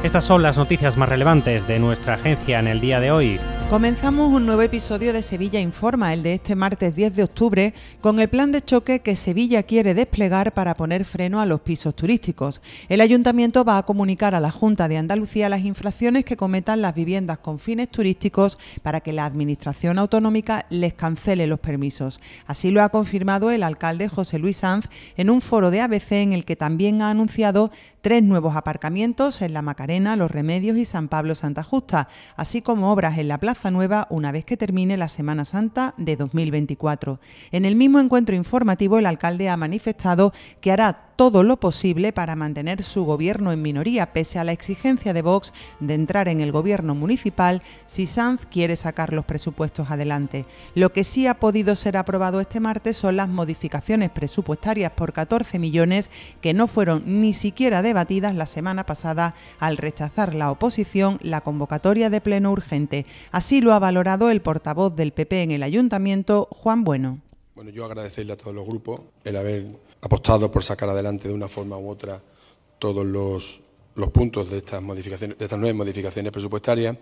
Estas son las noticias más relevantes de nuestra agencia en el día de hoy. Comenzamos un nuevo episodio de Sevilla Informa, el de este martes 10 de octubre, con el plan de choque que Sevilla quiere desplegar para poner freno a los pisos turísticos. El ayuntamiento va a comunicar a la Junta de Andalucía las infracciones que cometan las viviendas con fines turísticos para que la Administración Autonómica les cancele los permisos. Así lo ha confirmado el alcalde José Luis Sanz en un foro de ABC en el que también ha anunciado tres nuevos aparcamientos en la Macarena, Los Remedios y San Pablo Santa Justa, así como obras en la Plaza Nueva una vez que termine la Semana Santa de 2024. En el mismo encuentro informativo, el alcalde ha manifestado que hará todo lo posible para mantener su gobierno en minoría, pese a la exigencia de Vox de entrar en el gobierno municipal si Sanz quiere sacar los presupuestos adelante. Lo que sí ha podido ser aprobado este martes son las modificaciones presupuestarias por 14 millones que no fueron ni siquiera debatidas la semana pasada al rechazar la oposición la convocatoria de pleno urgente. Así lo ha valorado el portavoz del PP en el ayuntamiento, Juan Bueno. Bueno, yo agradecerle a todos los grupos el haber apostado por sacar adelante de una forma u otra todos los, puntos de estas modificaciones, de estas nuevas modificaciones presupuestarias,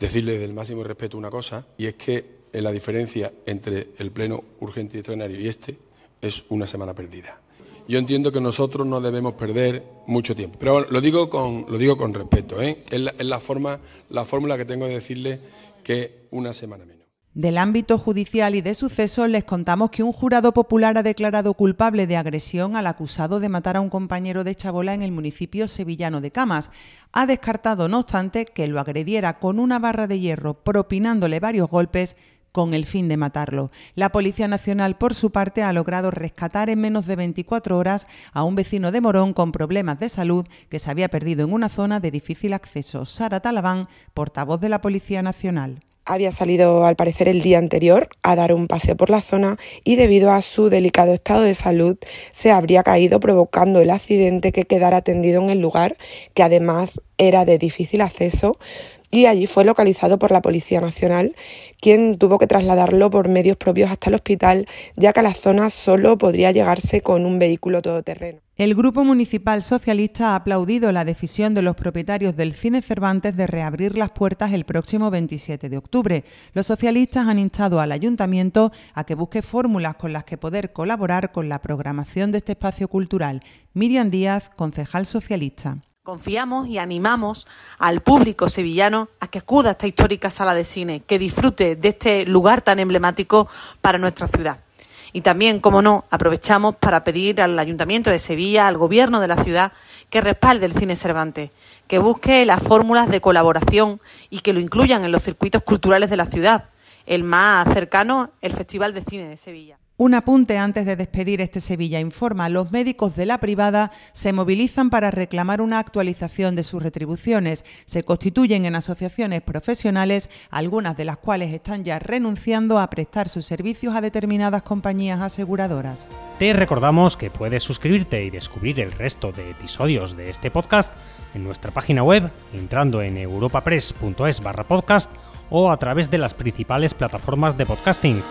decirle del máximo respeto una cosa, y es que la diferencia entre el pleno urgente y extraordinario y este es una semana perdida. Yo entiendo que nosotros no debemos perder mucho tiempo, pero lo digo con, lo digo con respeto, ¿eh? es, la, la, forma, la fórmula que tengo de decirle que una semana menos. Del ámbito judicial y de sucesos les contamos que un jurado popular ha declarado culpable de agresión al acusado de matar a un compañero de Chabola en el municipio sevillano de Camas. Ha descartado, no obstante, que lo agrediera con una barra de hierro, propinándole varios golpes con el fin de matarlo. La Policía Nacional, por su parte, ha logrado rescatar en menos de 24 horas a un vecino de Morón con problemas de salud que se había perdido en una zona de difícil acceso. Sara Talabán, portavoz de la Policía Nacional había salido al parecer el día anterior a dar un paseo por la zona y debido a su delicado estado de salud se habría caído provocando el accidente que quedara atendido en el lugar que además era de difícil acceso y allí fue localizado por la Policía Nacional, quien tuvo que trasladarlo por medios propios hasta el hospital, ya que a la zona solo podría llegarse con un vehículo todoterreno. El Grupo Municipal Socialista ha aplaudido la decisión de los propietarios del Cine Cervantes de reabrir las puertas el próximo 27 de octubre. Los socialistas han instado al Ayuntamiento a que busque fórmulas con las que poder colaborar con la programación de este espacio cultural. Miriam Díaz, concejal socialista. Confiamos y animamos al público sevillano a que acuda a esta histórica sala de cine, que disfrute de este lugar tan emblemático para nuestra ciudad. Y también, como no, aprovechamos para pedir al Ayuntamiento de Sevilla, al Gobierno de la ciudad, que respalde el cine Cervantes, que busque las fórmulas de colaboración y que lo incluyan en los circuitos culturales de la ciudad. El más cercano, el Festival de Cine de Sevilla. Un apunte antes de despedir este Sevilla Informa. Los médicos de la privada se movilizan para reclamar una actualización de sus retribuciones. Se constituyen en asociaciones profesionales, algunas de las cuales están ya renunciando a prestar sus servicios a determinadas compañías aseguradoras. Te recordamos que puedes suscribirte y descubrir el resto de episodios de este podcast en nuestra página web entrando en europapress.es barra podcast o a través de las principales plataformas de podcasting